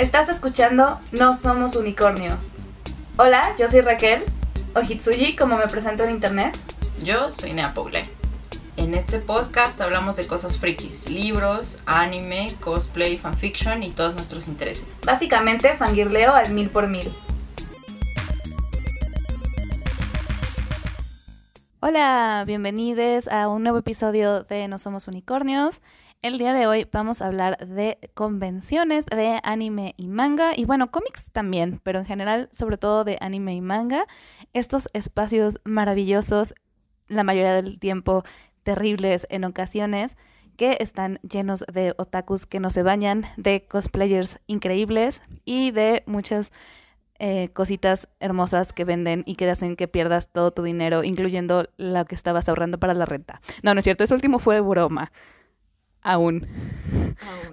Estás escuchando No Somos Unicornios. Hola, yo soy Raquel, o Hitsuji como me presento en internet. Yo soy Nea Pogle. En este podcast hablamos de cosas frikis, libros, anime, cosplay, fanfiction y todos nuestros intereses. Básicamente fangirleo al mil por mil. Hola, bienvenidos a un nuevo episodio de No Somos Unicornios. El día de hoy vamos a hablar de convenciones de anime y manga, y bueno, cómics también, pero en general sobre todo de anime y manga. Estos espacios maravillosos, la mayoría del tiempo terribles en ocasiones, que están llenos de otakus que no se bañan, de cosplayers increíbles y de muchas eh, cositas hermosas que venden y que hacen que pierdas todo tu dinero, incluyendo lo que estabas ahorrando para la renta. No, no es cierto, eso último fue broma. Aún.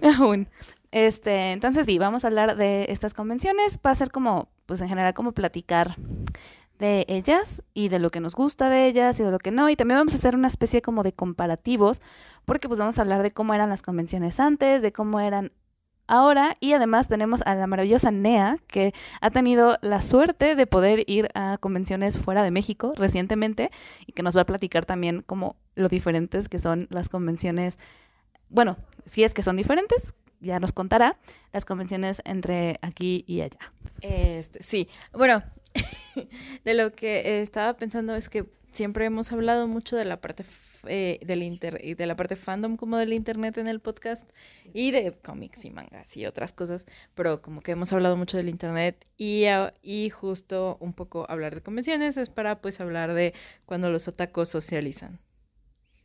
Aún. Este, entonces sí, vamos a hablar de estas convenciones. Va a ser como, pues en general, como platicar de ellas y de lo que nos gusta de ellas y de lo que no. Y también vamos a hacer una especie como de comparativos, porque pues vamos a hablar de cómo eran las convenciones antes, de cómo eran ahora y además tenemos a la maravillosa Nea que ha tenido la suerte de poder ir a convenciones fuera de México recientemente y que nos va a platicar también como lo diferentes que son las convenciones, bueno, si es que son diferentes, ya nos contará las convenciones entre aquí y allá. Este, sí, bueno, de lo que estaba pensando es que siempre hemos hablado mucho de la parte eh, del inter de la parte fandom como del internet en el podcast y de cómics y mangas y otras cosas, pero como que hemos hablado mucho del internet y, y justo un poco hablar de convenciones es para pues hablar de cuando los otakus socializan.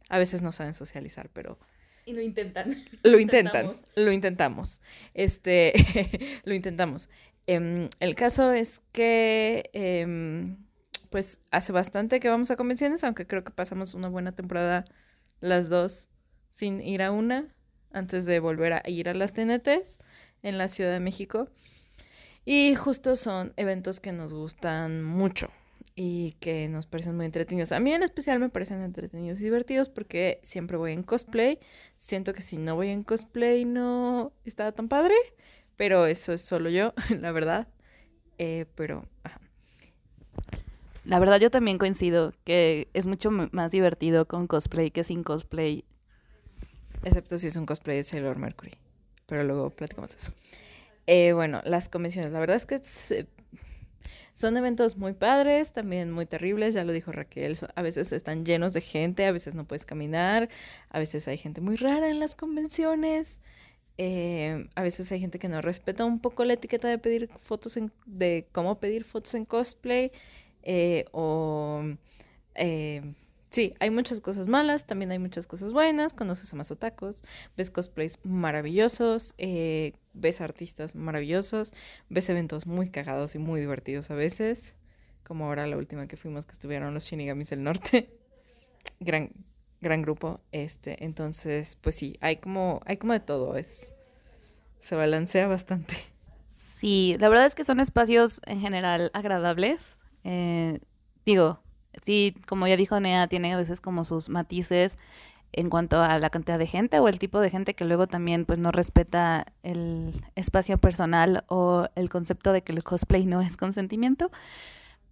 A veces no saben socializar, pero... Y lo intentan. Lo intentan, lo intentamos. Este, lo intentamos. Em, el caso es que... Em, pues hace bastante que vamos a convenciones, aunque creo que pasamos una buena temporada las dos sin ir a una, antes de volver a ir a las TNTs en la Ciudad de México. Y justo son eventos que nos gustan mucho y que nos parecen muy entretenidos. A mí en especial me parecen entretenidos y divertidos porque siempre voy en cosplay. Siento que si no voy en cosplay no está tan padre, pero eso es solo yo, la verdad. Eh, pero, la verdad yo también coincido que es mucho más divertido con cosplay que sin cosplay. Excepto si es un cosplay de Sailor Mercury. Pero luego platicamos eso. Eh, bueno, las convenciones. La verdad es que son eventos muy padres, también muy terribles. Ya lo dijo Raquel. A veces están llenos de gente, a veces no puedes caminar. A veces hay gente muy rara en las convenciones. Eh, a veces hay gente que no respeta un poco la etiqueta de pedir fotos en, de cómo pedir fotos en cosplay. Eh, o eh, sí, hay muchas cosas malas, también hay muchas cosas buenas, conoces a más otacos, ves cosplays maravillosos, eh, ves artistas maravillosos, ves eventos muy cagados y muy divertidos a veces, como ahora la última que fuimos que estuvieron los Shinigamis del Norte. gran gran grupo, este, entonces, pues sí, hay como hay como de todo, es se balancea bastante. Sí, la verdad es que son espacios en general agradables. Eh, digo, sí, como ya dijo Nea, tiene a veces como sus matices en cuanto a la cantidad de gente o el tipo de gente que luego también pues no respeta el espacio personal o el concepto de que el cosplay no es consentimiento.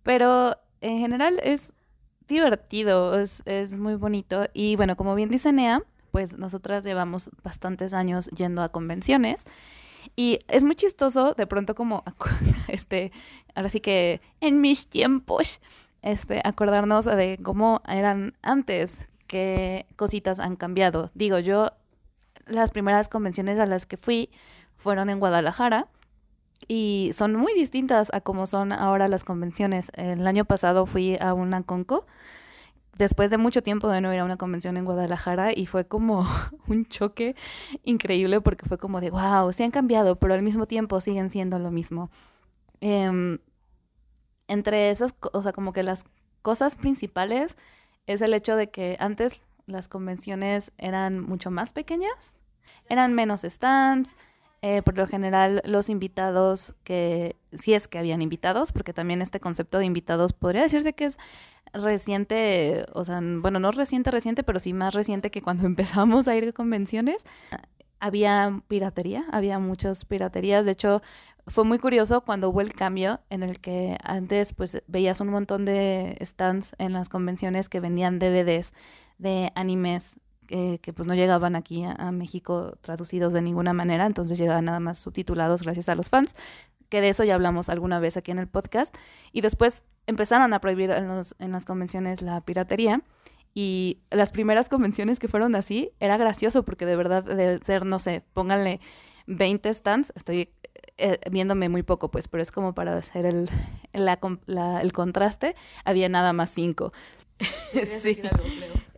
Pero en general es divertido, es, muy bonito. Y bueno, como bien dice Nea, pues nosotras llevamos bastantes años yendo a convenciones. Y es muy chistoso de pronto como, este, ahora sí que en mis tiempos, este, acordarnos de cómo eran antes, qué cositas han cambiado. Digo, yo las primeras convenciones a las que fui fueron en Guadalajara y son muy distintas a cómo son ahora las convenciones. El año pasado fui a una Conco después de mucho tiempo de no ir a una convención en Guadalajara y fue como un choque increíble porque fue como de, wow, se han cambiado, pero al mismo tiempo siguen siendo lo mismo. Em, entre esas, o sea, como que las cosas principales es el hecho de que antes las convenciones eran mucho más pequeñas, eran menos stands, eh, por lo general los invitados que, si es que habían invitados, porque también este concepto de invitados podría decirse que es reciente, o sea, bueno, no reciente, reciente, pero sí más reciente que cuando empezamos a ir a convenciones. había piratería, había muchas piraterías. De hecho, fue muy curioso cuando hubo el cambio en el que antes pues veías un montón de stands en las convenciones que vendían DVDs de animes que pues no llegaban aquí a, México traducidos de ninguna manera, entonces llegaban nada más subtitulados gracias a los fans, que de eso ya hablamos alguna vez aquí en el podcast, y después empezaron a prohibir en, los, en las convenciones la piratería, y las primeras convenciones que fueron así, era gracioso porque de verdad debe ser, no sé, pónganle 20 stands, estoy eh, viéndome muy poco, pues, pero es como para hacer el, el contraste, había nada más 5. sí.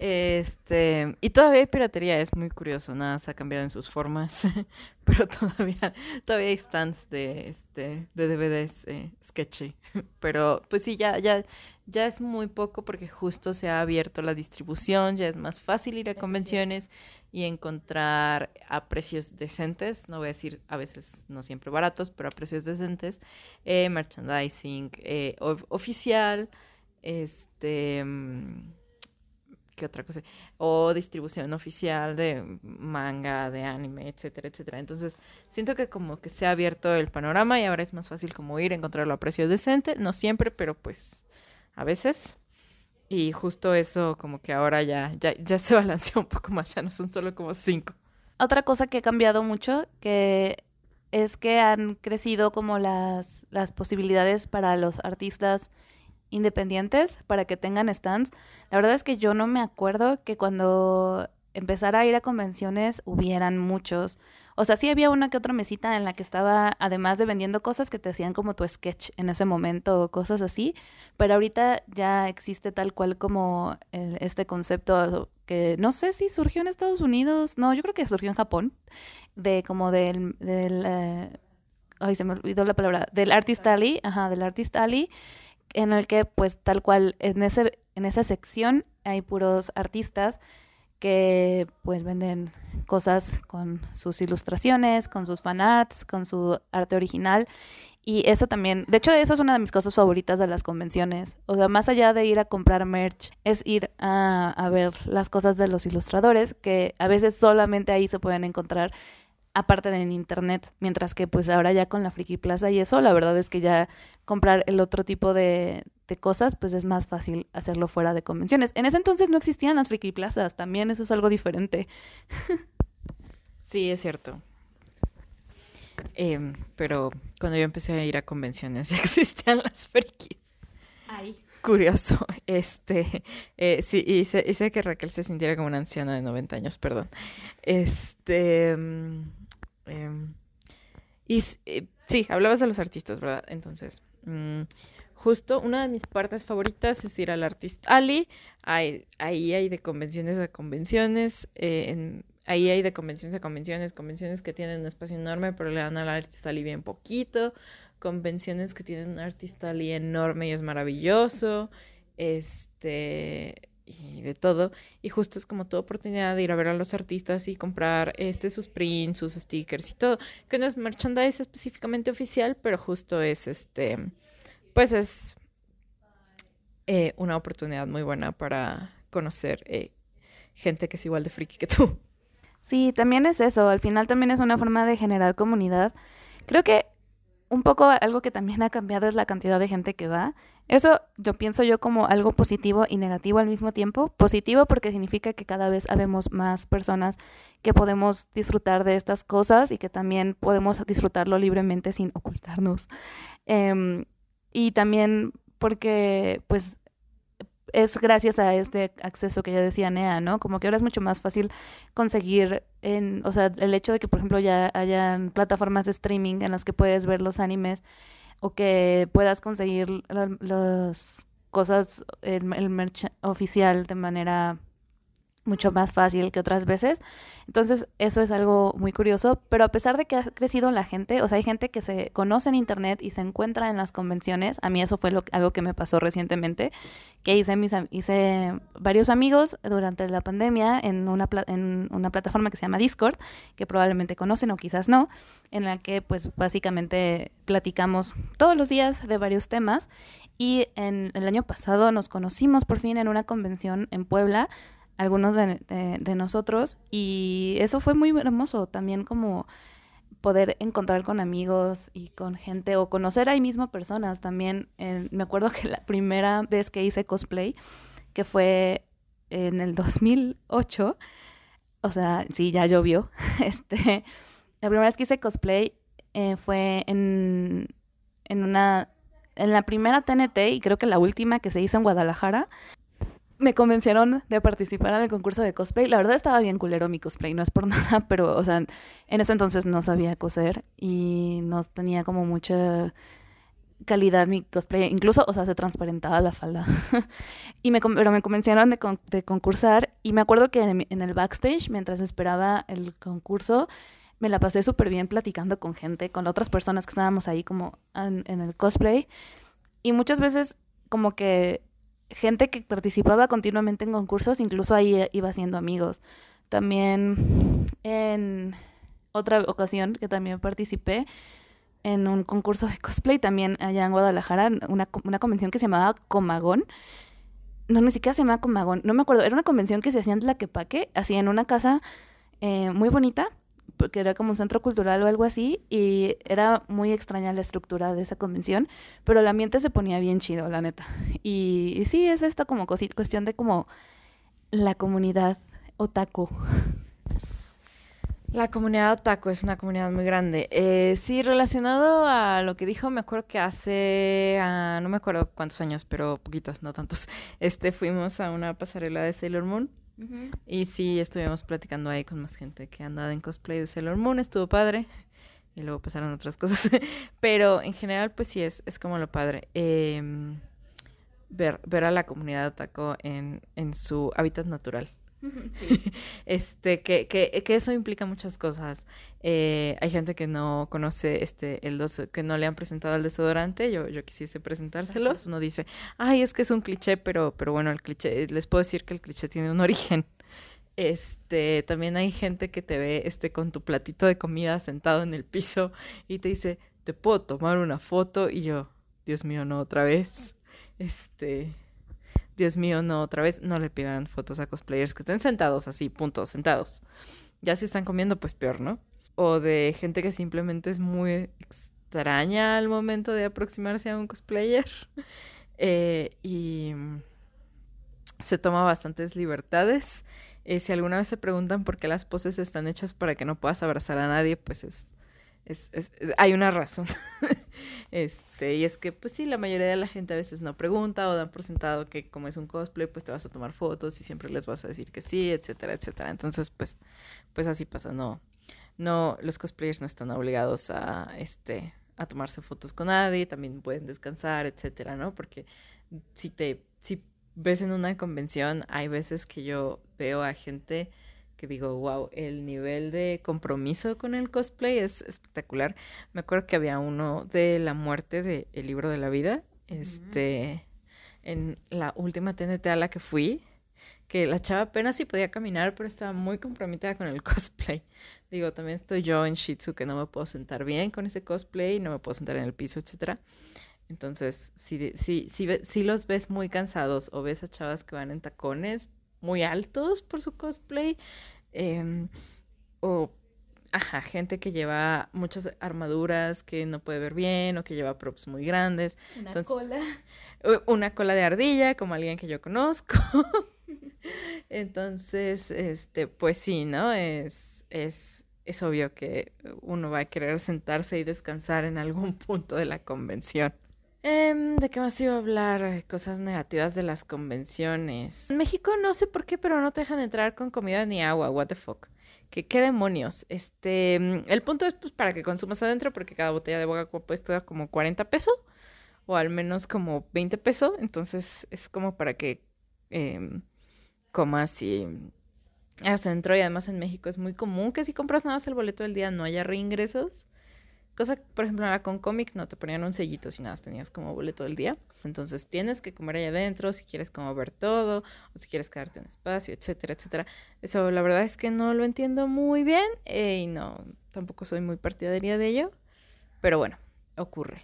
Este, y todavía hay piratería, es muy curioso, nada se ha cambiado en sus formas, pero todavía, todavía hay stands de, este, de DVDs eh, sketchy. Pero pues sí, ya, ya, ya es muy poco porque justo se ha abierto la distribución, ya es más fácil ir a convenciones y encontrar a precios decentes, no voy a decir a veces no siempre baratos, pero a precios decentes, eh, merchandising eh, oficial, este, mm, ¿qué otra cosa? O distribución oficial de manga, de anime, etcétera, etcétera. Entonces, siento que como que se ha abierto el panorama y ahora es más fácil como ir a encontrarlo a precio decente, no siempre, pero pues a veces. Y justo eso como que ahora ya, ya, ya se balanceó un poco más, ya no son solo como cinco. Otra cosa que ha cambiado mucho, que es que han crecido como las, las posibilidades para los artistas independientes para que tengan stands. La verdad es que yo no me acuerdo que cuando empezara a ir a convenciones hubieran muchos. O sea, sí había una que otra mesita en la que estaba, además de vendiendo cosas que te hacían como tu sketch en ese momento o cosas así, pero ahorita ya existe tal cual como este concepto que no sé si surgió en Estados Unidos, no, yo creo que surgió en Japón, de como del, del eh, ay, se me olvidó la palabra, del Artist Alley, ajá, del Artist Alley, en el que pues tal cual en, ese, en esa sección hay puros artistas que pues venden cosas con sus ilustraciones, con sus fanarts, con su arte original. Y eso también, de hecho eso es una de mis cosas favoritas de las convenciones. O sea, más allá de ir a comprar merch, es ir a, a ver las cosas de los ilustradores, que a veces solamente ahí se pueden encontrar aparte de en internet, mientras que pues ahora ya con la Friki Plaza y eso, la verdad es que ya comprar el otro tipo de, cosas, pues es más fácil hacerlo fuera de convenciones. En ese entonces no existían las Friki Plazas, también eso es algo diferente. sí, es cierto. Em, pero cuando yo empecé a ir a convenciones ya existían las frikis. Ay. Curioso. Este, eh, sí, y sé, que Raquel se sintiera como una anciana de 90 años, perdón. Este, em, Em, y eh, sí, hablabas de los artistas, ¿verdad? Entonces, mm, justo una de mis partes favoritas es ir al Artist Alley. ahí hay de convenciones a convenciones. Eh, ahí hay de convenciones a convenciones. Convenciones que tienen un espacio enorme, pero le dan al Artist Alley bien poquito. Convenciones que tienen un Artist Alley enorme y es maravilloso. Este y de todo. Y justo es como toda oportunidad de ir a ver a los artistas y comprar este, sus prints, sus stickers y todo. Que no es merchandise específicamente oficial, pero justo es este, pues es eh, una oportunidad muy buena para conocer eh, gente que es igual de friki que tú. Sí, también es eso. Al final también es una forma de generar comunidad. Creo que un poco algo que también ha cambiado es la cantidad de gente que va. Eso yo pienso yo como algo positivo y negativo al mismo tiempo. Positivo porque significa que cada vez habemos más personas que podemos disfrutar de estas cosas y que también podemos disfrutarlo libremente sin ocultarnos. Em, y también porque pues es gracias a este acceso que ya decía Nea, ¿no? Como que ahora es mucho más fácil conseguir, en, o sea, el hecho de que, por ejemplo, ya hayan plataformas de streaming en las que puedes ver los animes o que puedas conseguir las cosas, el, el merch oficial de manera mucho más fácil que otras veces. Entonces, eso es algo muy curioso, pero a pesar de que ha crecido la gente, o sea, hay gente que se conoce en internet y se encuentra en las convenciones, a mí eso fue lo, algo que me pasó recientemente, que hice, mis, hice varios amigos durante la pandemia en una, en una plataforma que se llama Discord, que probablemente conocen o quizás no, en la que pues básicamente platicamos todos los días de varios temas y en el año pasado nos conocimos por fin en una convención en Puebla, algunos de, nosotros y eso fue muy hermoso también como poder encontrar con amigos y con gente o conocer ahí mismo personas también. eh, me acuerdo que la primera vez que hice cosplay, que fue en el 2008, o sea, sí, ya llovió, este, la primera vez que hice cosplay eh, fue en, en una, en la primera TNT y creo que la última que se hizo en Guadalajara. Me convencieron de participar en el concurso de cosplay. La verdad estaba bien culero mi cosplay, no es por nada, pero, o sea, en ese entonces no sabía coser y no tenía como mucha calidad mi cosplay. Incluso, o sea, se transparentaba la falda. y me, pero me convencieron de, de concursar y me acuerdo que en, el backstage, mientras esperaba el concurso, me la pasé súper bien platicando con gente, con otras personas que estábamos ahí como en el cosplay. Y muchas veces como que gente que participaba continuamente en concursos, incluso ahí eh, iba haciendo amigos. También en otra ocasión que también participé en un concurso de cosplay también allá en Guadalajara, una, una convención que se llamaba Comagón. No, ni siquiera se llamaba Comagón, no me acuerdo. Era una convención que se hacía en Tlaquepaque, así en una casa eh, muy bonita, porque era como un centro cultural o algo así, y era muy extraña la estructura de esa convención, pero el ambiente se ponía bien chido, la neta. Y, y sí, es esta como cuestión de como la comunidad otaku. La comunidad otaku es una comunidad muy grande. Eh, sí, relacionado a lo que dijo, me acuerdo que hace, ah, no me acuerdo cuántos años, pero poquitos, no tantos, este, fuimos a una pasarela de Sailor Moon y sí, estuvimos platicando ahí con más gente que andaba en cosplay de Sailor Moon, estuvo padre. Y luego pasaron otras cosas. Pero en general, pues sí, es, es como lo padre. Em, ver, ver a la comunidad otaku en, en su hábitat natural. Este, que, que, que eso implica muchas cosas. Eh, hay gente que no conoce este, el dos, que no le han presentado el desodorante. Yo, yo quisiese presentárselos. Uno dice, ay, es que es un cliché, pero, pero bueno, el cliché, les puedo decir que el cliché tiene un origen. Este, también hay gente que te ve este con tu platito de comida sentado en el piso y te dice, ¿te puedo tomar una foto? Y yo, Dios mío, no otra vez. Este, Dios mío, no otra vez. No le pidan fotos a cosplayers que estén sentados así, punto, sentados. Ya si están comiendo, pues peor, ¿no? O de gente que simplemente es muy extraña al momento de aproximarse a un cosplayer. Eh, y se toma bastantes libertades. Eh, si alguna vez se preguntan por qué las poses están hechas para que no puedas abrazar a nadie, pues es, es, es- hay una razón. este, y es que, pues sí, la mayoría de la gente a veces no pregunta o dan por sentado que como es un cosplay, pues te vas a tomar fotos y siempre les vas a decir que sí, etcétera, etcétera. Entonces, pues, pues así pasa, no, no, los cosplayers no están obligados a, este, a tomarse fotos con nadie, también pueden descansar, etcétera, ¿no? Porque si te, si ves en una convención, hay veces que yo veo a gente que digo, wow, el nivel de compromiso con el cosplay es espectacular. Me acuerdo que había uno de la muerte de El libro de la vida, este, en la última TNT a la que fui, que la chava apenas sí podía caminar, pero estaba muy comprometida con el cosplay. Digo, también estoy yo en Shih Tzu que no me puedo sentar bien con ese cosplay, no me puedo sentar en el piso, etcétera. Entonces, si, si, si, si los ves muy cansados o ves a chavas que van en tacones muy altos por su cosplay, em, o, ajá, gente que lleva muchas armaduras que no puede ver bien o que lleva props muy grandes, Una Entonces- cola. una cola de ardilla, como alguien que yo conozco. Entonces, este, pues sí, ¿no? Es, es, es obvio que uno va a querer sentarse y descansar en algún punto de la convención. Em, ¿de qué más iba a hablar? Eh, Cosas negativas de las convenciones. En México no sé por qué, pero no te dejan entrar con comida ni agua. What the fuck. ¿Qué, qué demonios? Este, mm, el punto es pues para que consumas adentro, porque cada botella de Coca cuesta como 40 pesos o al menos como 20 pesos. Entonces es como para que em, comas y adentro. Y además en México es muy común que si compras nada más el boleto del día no haya reingresos. Cosa por ejemplo, en la con cómic no te ponían un sellito si nada tenías como boleto del día. Entonces tienes que comer allá adentro si quieres como ver todo o si quieres quedarte en espacio, etcétera, etcétera. Eso la verdad es que no lo entiendo muy bien eh, y no, tampoco soy muy partidaria de ello. Pero bueno, ocurre.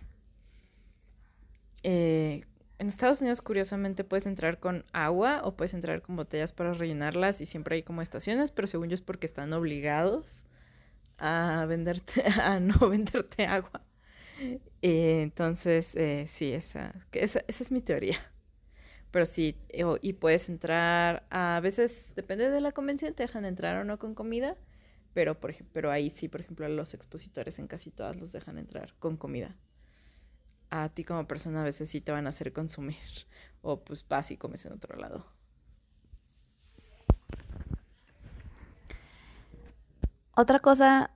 Eh, en Estados Unidos, curiosamente, puedes entrar con agua o puedes entrar con botellas para rellenarlas y siempre hay como estaciones, pero según yo es porque están obligados a venderte, a no venderte agua. Eh, entonces, eh, sí, esa, esa, esa es mi teoría. Pero sí, y puedes entrar, a veces, depende de la convención, te dejan entrar o no con comida, pero, por pero ahí sí, por ejemplo, los expositores en casi todas los dejan entrar con comida. A ti como persona a veces sí te van a hacer consumir, o pues vas y comes en otro lado. Otra cosa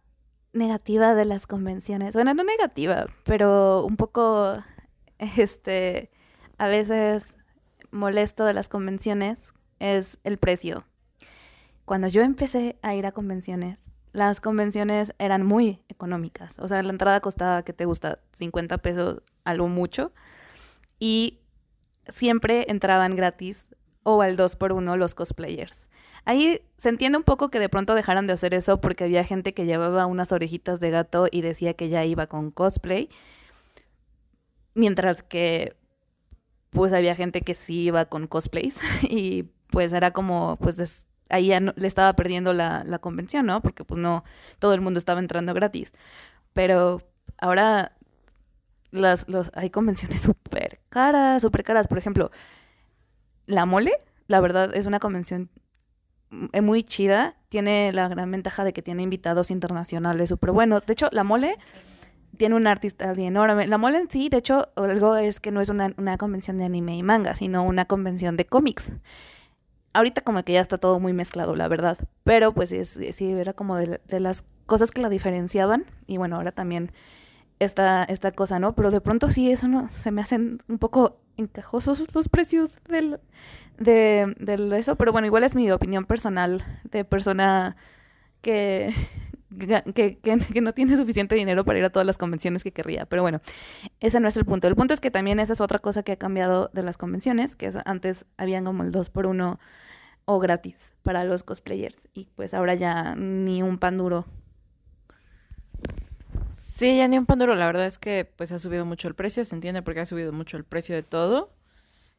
negativa de las convenciones, bueno, no negativa, pero un poco, este, a veces molesto de las convenciones es el precio. Cuando yo empecé a ir a convenciones, las convenciones eran muy económicas. O sea, la entrada costaba, que te gusta? 50 pesos, algo mucho. Y siempre entraban gratis o al 2 por 1 los cosplayers. Ahí se entiende un poco que de pronto dejaran de hacer eso porque había gente que llevaba unas orejitas de gato y decía que ya iba con cosplay. Mientras que pues había gente que sí iba con cosplays y pues era como, pues ahí ya le estaba perdiendo la, la, convención, ¿no? Porque pues no, todo el mundo estaba entrando gratis. Pero ahora las, los, hay convenciones súper caras, súper caras. Por ejemplo, la mole, la verdad, es una convención muy chida. Tiene la gran ventaja de que tiene invitados internacionales súper buenos. De hecho, la mole tiene un artista enorme. La mole en sí, de hecho, algo es que no es una, convención de anime y manga, sino una convención de cómics. Ahorita como que ya está todo muy mezclado, la verdad. Pero pues es, sí, era como de, las cosas que la diferenciaban. Y bueno, ahora también esta, esta cosa, ¿no? Pero de pronto sí, eso no, se me hacen un poco encajosos los precios del, de, de eso. Pero bueno, igual es mi opinión personal de persona que, que, que, no tiene suficiente dinero para ir a todas las convenciones que querría. Pero bueno, ese no es el punto. El punto es que también esa es otra cosa que ha cambiado de las convenciones, que es, antes habían como el 2 por 1 o gratis para los cosplayers y pues ahora ya ni un pan duro. Sí, ya ni un pan duro. La verdad es que pues ha subido mucho el precio, se entiende porque ha subido mucho el precio de todo.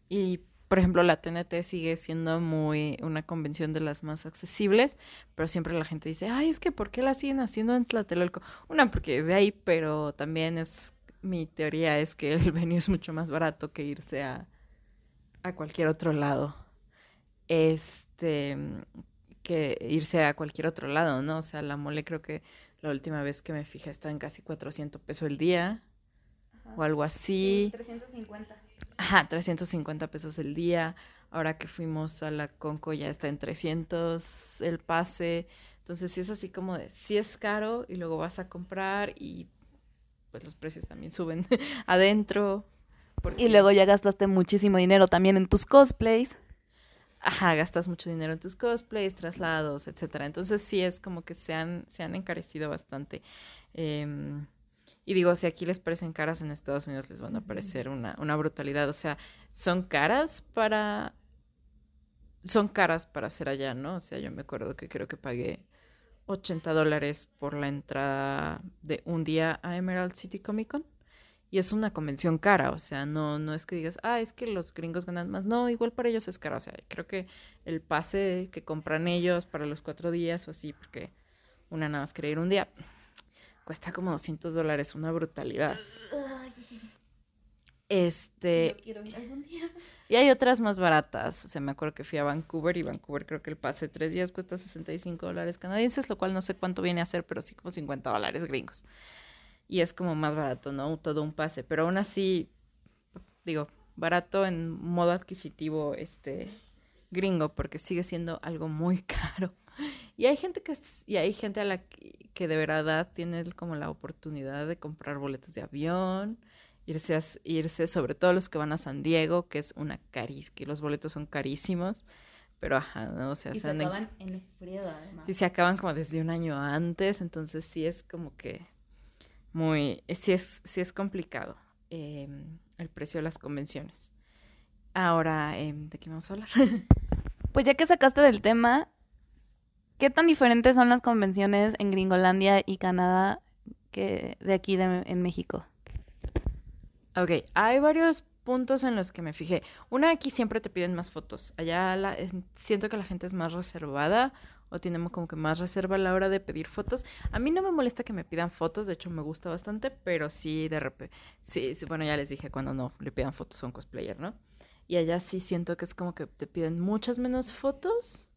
Y por ejemplo, la TNT sigue siendo muy una convención de las más accesibles, pero siempre la gente dice, ay, es que ¿por qué la siguen haciendo en Tlatelolco? Una, porque es de ahí, pero también es, mi teoría es que el venue es mucho más barato que irse a, a cualquier otro lado. Este, que irse a cualquier otro lado, ¿no? O sea, la mole creo que la última vez que me fijé está en casi 400 pesos el día o algo así. 350. Ajá, 350 pesos el día. Ahora que fuimos a la Conco ya está en 300 el pase. Entonces sí es así como de, sí es caro y luego vas a comprar y pues los precios también suben adentro. Y luego ya gastaste muchísimo dinero también en tus cosplays. Ajá, gastas mucho dinero en tus cosplays, traslados, etcétera. Entonces sí es como que se han, se han encarecido bastante. Eh, y digo, si aquí les parecen caras en Estados Unidos, les van a parecer una, una brutalidad. O sea, son caras para. Son caras para hacer allá, ¿no? O sea, yo me acuerdo que creo que pagué 80 dólares por la entrada de un día a Emerald City Comic Con. Y es una convención cara, o sea, no, no es que digas, ah, es que los gringos ganan más. No, igual para ellos es caro. O sea, creo que el pase que compran ellos para los cuatro días o así, porque una nada más quiere ir un día, cuesta como 200 dólares, una brutalidad. Este. Y hay otras más baratas. O sea, me acuerdo que fui a Vancouver y Vancouver creo que el pase de tres días cuesta 65 dólares canadienses, lo cual no sé cuánto viene a ser, pero sí como 50 dólares gringos. Y es como más barato, ¿no? Todo un pase. Pero aún así, digo, barato en modo adquisitivo, este gringo, porque sigue siendo algo muy caro. Y hay gente que y hay gente a la que, de verdad tiene como la oportunidad de comprar boletos de avión, irse irse, sobre todo los que van a San Diego, que es una caris, que los boletos son carísimos. Pero ajá, ¿no? O sea, y se, acaban en, frío además. Y se acaban como desde un año antes, entonces sí es como que muy, sí es, sí es complicado em, el precio de las convenciones. Ahora, em, ¿de qué vamos a hablar? pues ya que sacaste del tema, ¿Qué tan diferentes son las convenciones en Gringolandia y Canadá que de aquí en México? Ok, hay varios puntos en los que me fijé. Una, aquí siempre te piden más fotos. Allá la, eh, siento que la gente es más reservada o tiene como que más reserva a la hora de pedir fotos. A mí no me molesta que me pidan fotos, de hecho me gusta bastante, pero sí de repente, sí, sí, bueno, ya les dije cuando no le pidan fotos a un cosplayer, ¿no? Y allá sí siento que es como que te piden muchas menos fotos.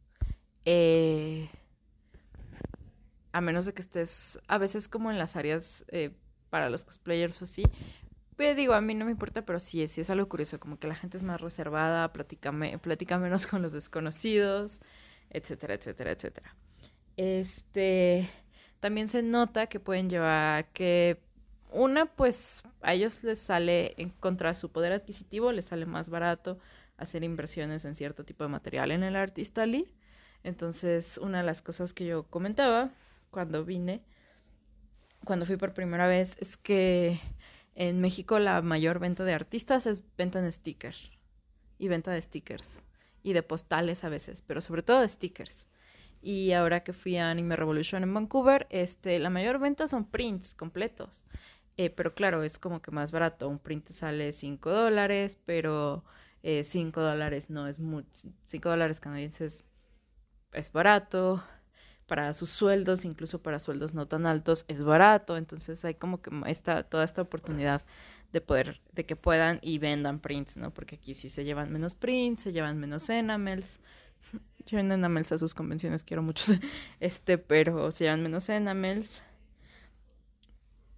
Eh, a menos de que estés a veces como en las áreas eh, para los cosplayers o así. Pero digo, a mí no me importa, pero sí, sí es algo curioso, como que la gente es más reservada, platica, platica menos con los desconocidos, etcétera, etcétera, etcétera. Este, también se nota que pueden llevar, que una, pues a ellos les sale, en contra su poder adquisitivo, les sale más barato hacer inversiones en cierto tipo de material en el Artista Lee. Entonces, una de las cosas que yo comentaba cuando vine, cuando fui por primera vez, es que en México la mayor venta de artistas es venta de stickers y venta de stickers y de postales a veces, pero sobre todo de stickers. Y ahora que fui a Anime Revolution en Vancouver, este, la mayor venta son prints completos. Eh, pero claro, es como que más barato. Un print sale 5 dólares, pero 5 eh, dólares no es mucho. 5 dólares canadienses es barato para sus sueldos, incluso para sueldos no tan altos, es barato. Entonces hay como que esta, toda esta oportunidad de poder, de que puedan y vendan prints, ¿no? Porque aquí sí se llevan menos prints, se llevan menos enamels. Llevan enamels a sus convenciones, quiero muchos, este, pero se llevan menos enamels.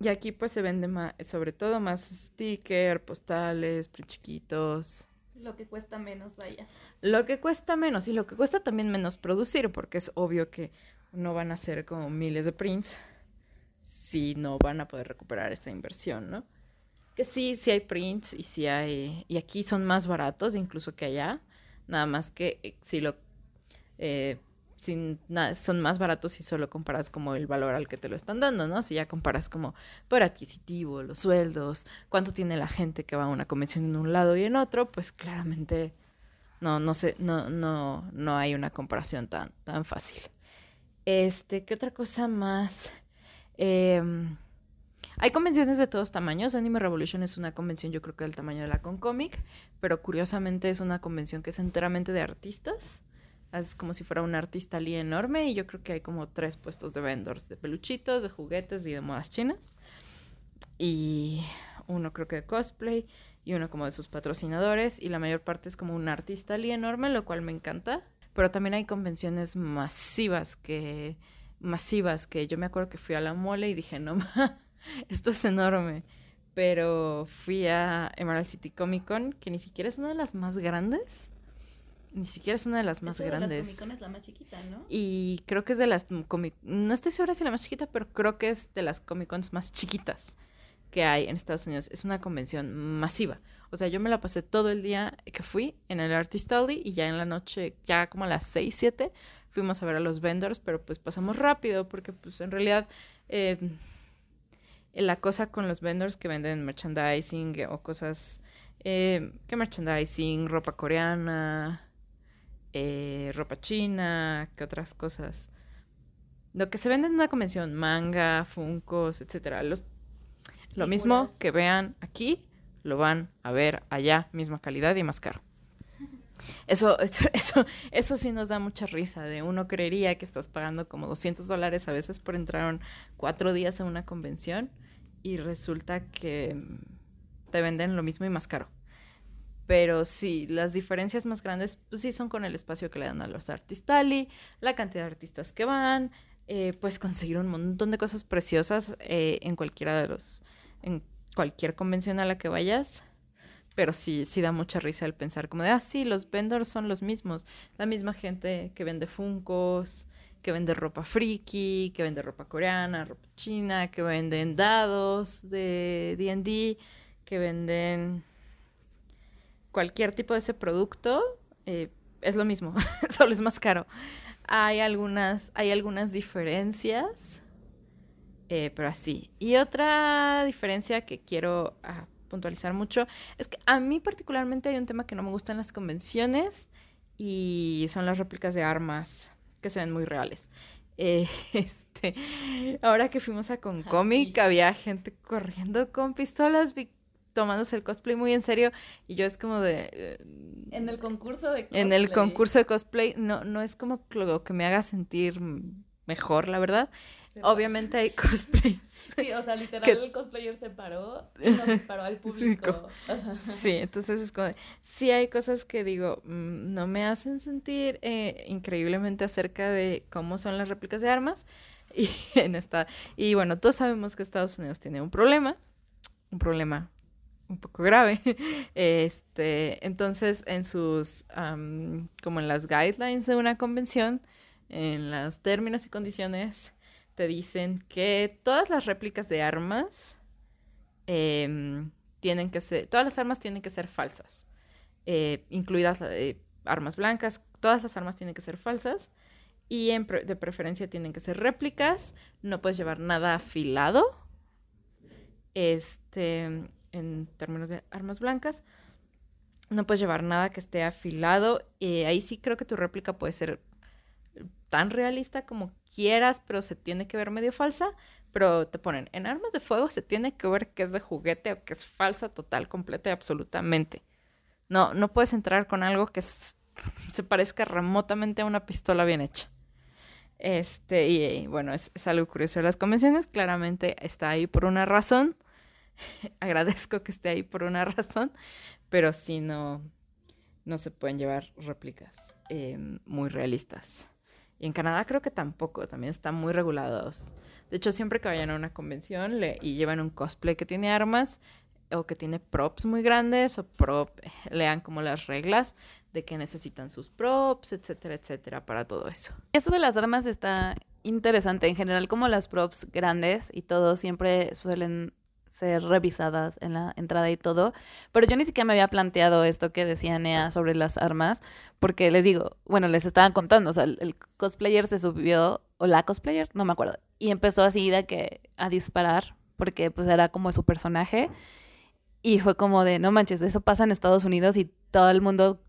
Y aquí pues se vende más, sobre todo más sticker, postales, prints chiquitos. Lo que cuesta menos, vaya. Lo que cuesta menos y lo que cuesta también menos producir, porque es obvio que no van a ser como miles de prints si no van a poder recuperar esa inversión, ¿no? Que sí, sí hay prints y sí hay, y aquí son más baratos incluso que allá, nada más que eh, si lo, eh, sin, nada, son más baratos si solo comparas como el valor al que te lo están dando, ¿no? Si ya comparas como por adquisitivo, los sueldos, cuánto tiene la gente que va a una convención en un lado y en otro, pues claramente no, no sé, no, no, no hay una comparación tan, tan fácil. Este, ¿qué otra cosa más? Em, hay convenciones de todos tamaños. Anime Revolution es una convención, yo creo que del tamaño de la Concomic, pero curiosamente es una convención que es enteramente de artistas. Es como si fuera un artista ali enorme y yo creo que hay como tres puestos de vendors, de peluchitos, de juguetes y de modas chinas. Y uno creo que de cosplay y uno como de sus patrocinadores y la mayor parte es como un artista ali enorme, lo cual me encanta pero también hay convenciones masivas que masivas que yo me acuerdo que fui a la mole y dije, "No, esto es enorme." Pero fui a Emerald City Comic Con, que ni siquiera es una de las más grandes. Ni siquiera es una de las más grandes. De las Comic Con es la más chiquita, ¿no? Y creo que es de las Comic no estoy segura si es la más chiquita, pero creo que es de las Comic Cons más chiquitas que hay en Estados Unidos. Es una convención masiva. O sea, yo me la pasé todo el día que fui en el Artist Alley y ya en la noche, ya como a las 6, 7, fuimos a ver a los vendors, pero pues pasamos rápido porque pues en realidad eh, la cosa con los vendors que venden merchandising o cosas, eh, ¿qué merchandising? Ropa coreana, eh, ropa china, ¿qué otras cosas? Lo que se vende en una convención, manga, funcos, etcétera. Los, lo mismo que vean aquí, lo van a ver allá, misma calidad y más caro. Eso, eso, eso, sí nos da mucha risa, de uno creería que estás pagando como 200 dólares a veces por entrar cuatro días a una convención y resulta que te venden lo mismo y más caro. Pero sí, las diferencias más grandes, pues sí, son con el espacio que le dan a los artistali, la cantidad de artistas que van, eh, pues conseguir un montón de cosas preciosas eh, en cualquiera de los, cualquier convención a la que vayas, pero sí, sí da mucha risa el pensar como de, ah, sí, los vendors son los mismos, la misma gente que vende funcos, que vende ropa friki, que vende ropa coreana, ropa china, que venden dados de D&D, que venden cualquier tipo de ese producto, eh, es lo mismo, solo es más caro. Hay algunas, hay algunas diferencias, eh, pero así. Y otra diferencia que quiero ah, puntualizar mucho es que a mí particularmente hay un tema que no me gusta en las convenciones y son las réplicas de armas que se ven muy reales. Eh, este, ahora que fuimos a Concomic, ah, había gente corriendo con pistolas tomándose el cosplay muy en serio y yo es como de... eh, En el concurso de en el cosplay. concurso de cosplay no, no es como lo que me haga sentir mejor, la verdad. Obviamente hay cosplays. Sí, o sea, literal que- el cosplayer se paró y nos disparó al público. Sí, entonces es como, sí hay cosas que digo, mm, no me hacen sentir eh, increíblemente acerca de cómo son las réplicas de armas. Y, en esta, y bueno, todos sabemos que Estados Unidos tiene un problema, un problema un poco grave. Este, entonces, en sus, am, como en las guidelines de una convención, en los términos y condiciones, te dicen que todas las réplicas de armas em, tienen que ser, todas las armas tienen que ser falsas, eh, incluidas armas blancas, todas las armas tienen que ser falsas. Y de preferencia tienen que ser réplicas, no puedes llevar nada afilado, este, en términos de armas blancas, no puedes llevar nada que esté afilado, eh, ahí sí creo que tu réplica puede ser tan realista como quieras, pero se tiene que ver medio falsa. Pero te ponen, en armas de fuego se tiene que ver que es de juguete o que es falsa total, completa y absolutamente. No, no puedes entrar con algo que se parezca remotamente a una pistola bien hecha. Este, y bueno, es, algo curioso de las convenciones. Claramente está ahí por una razón. Agradezco que esté ahí por una razón, pero sí no, no se pueden llevar réplicas eh, muy realistas. Y en Canadá creo que tampoco, también están muy regulados. De hecho, siempre que vayan a una convención y llevan un cosplay que tiene armas o que tiene props muy grandes o prop, lean como las reglas de que necesitan sus props, etcétera, etcétera, para todo eso. Eso de las armas está interesante. En general, como las props grandes y todo siempre suelen ser revisadas en la entrada y todo. Pero yo ni siquiera me había planteado esto que decía Nea sobre las armas, porque les digo, bueno, les estaba contando, o sea, el, el cosplayer se subió, o la cosplayer, no me acuerdo, y empezó así de que a disparar, porque pues era como su personaje. Y fue como de, no manches, eso pasa en Estados Unidos y todo el mundo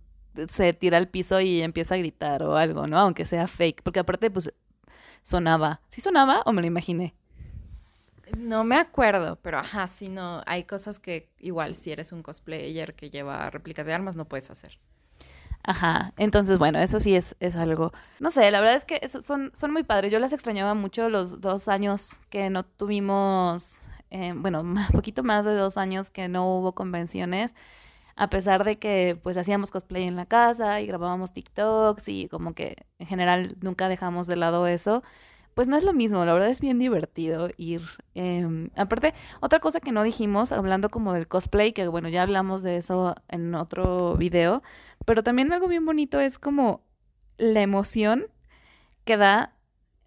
se tira al piso y empieza a gritar o algo, ¿no? Aunque sea fake, porque aparte pues sonaba. ¿Sí sonaba o me lo imaginé? No me acuerdo, pero ajá, sí, no, hay cosas que igual si eres un cosplayer que lleva réplicas de armas no puedes hacer. Ajá, entonces bueno, eso sí es, es algo. No sé, la verdad es que son, son muy padres. Yo las extrañaba mucho los dos años que no tuvimos, eh, bueno, un poquito más de dos años que no hubo convenciones, a pesar de que pues hacíamos cosplay en la casa y grabábamos TikToks y como que en general nunca dejamos de lado eso. Pues no es lo mismo, la verdad es bien divertido ir. em, aparte, otra cosa que no dijimos, hablando como del cosplay, que bueno, ya hablamos de eso en otro video, pero también algo bien bonito es como la emoción que da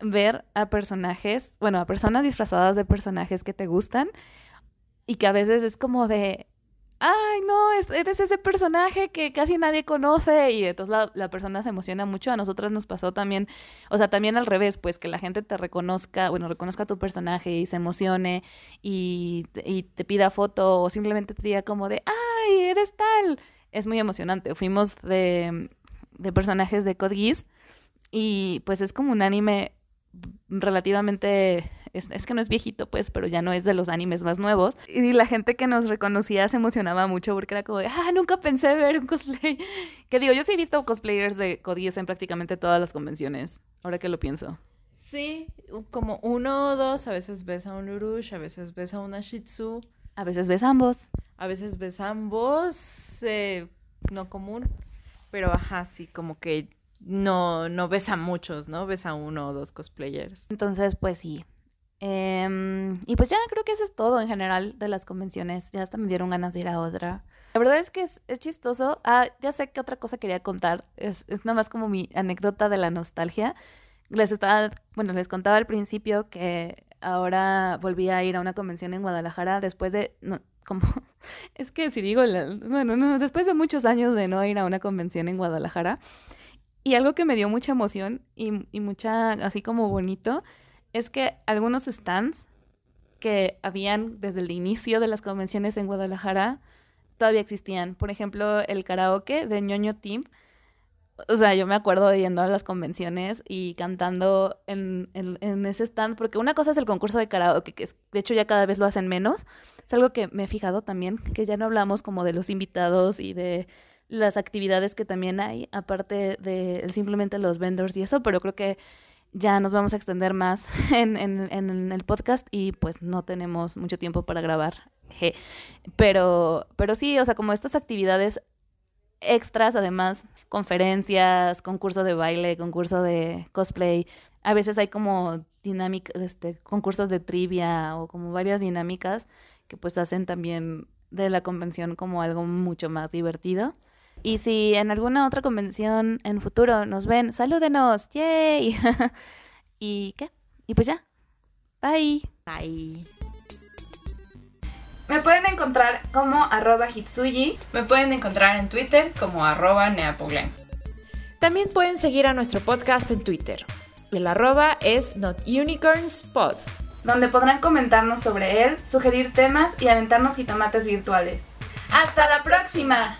ver a personajes, bueno, a personas disfrazadas de personajes que te gustan y que a veces es como de, ay, no, es- eres ese personaje que casi nadie conoce y entonces la, la persona se emociona mucho. A nosotras nos pasó también, o sea, también al revés, pues que la gente te reconozca, bueno, reconozca a tu personaje y se emocione y, y te pida foto o simplemente te diga como de, ay, eres tal. Es muy emocionante. Fuimos de, de personajes de Code Geass y pues es como un anime relativamente, es, es que no es viejito pues, pero ya no es de los animes más nuevos. Y la gente que nos reconocía se emocionaba mucho porque era como de, ah, nunca pensé ver un cosplay. Que digo, yo sí he visto cosplayers de Code Geass en prácticamente todas las convenciones, ahora que lo pienso. Sí, como uno o dos, a veces ves a un Urush, a veces ves a una Shih Tzu, A veces ves ambos. a veces ves a ambos, eh, no común, pero ajá, sí, como que no, no ves a muchos, ¿no? Ves a uno o dos cosplayers. Entonces, pues sí. Em, y pues ya creo que eso es todo en general de las convenciones. Ya hasta me dieron ganas de ir a otra. La verdad es que es, es chistoso. Ah, ya sé que otra cosa quería contar. Es, es nada más como mi anécdota de la nostalgia. Les estaba, bueno, les contaba al principio que ahora volví a ir a una convención en Guadalajara después de, no, como, es que si digo, bueno, no, después de muchos años de no ir a una convención en Guadalajara. Y algo que me dio mucha emoción y, y mucha, así como bonito, es que algunos stands que habían desde el inicio de las convenciones en Guadalajara todavía existían. Por ejemplo, el karaoke de ñoño Team. O sea, yo me acuerdo de yendo a las convenciones y cantando en, en- en ese stand, porque una cosa es el concurso de karaoke, que es- de hecho ya cada vez lo hacen menos. es algo que me he fijado también, que ya no hablamos como de los invitados y de las actividades que también hay, aparte de simplemente los vendors y eso, pero creo que ya nos vamos a extender más en, en, el podcast y pues no tenemos mucho tiempo para grabar. Pero, pero sí, o sea, como estas actividades extras, además, conferencias, concurso de baile, concurso de cosplay, a veces hay como dinámicas, este, concursos de trivia o como varias dinámicas que pues hacen también de la convención como algo mucho más divertido. Y si en alguna otra convención en futuro nos ven, salúdenos, yay. ¿Y qué? Y pues ya. Bye. Bye. Me pueden encontrar como arroba hitsuyi. Me pueden encontrar en Twitter como arroba neapoglen. También pueden seguir a nuestro podcast en Twitter. El arroba es notunicornspod. Donde podrán comentarnos sobre él, sugerir temas y aventarnos jitomates virtuales. ¡Hasta la próxima!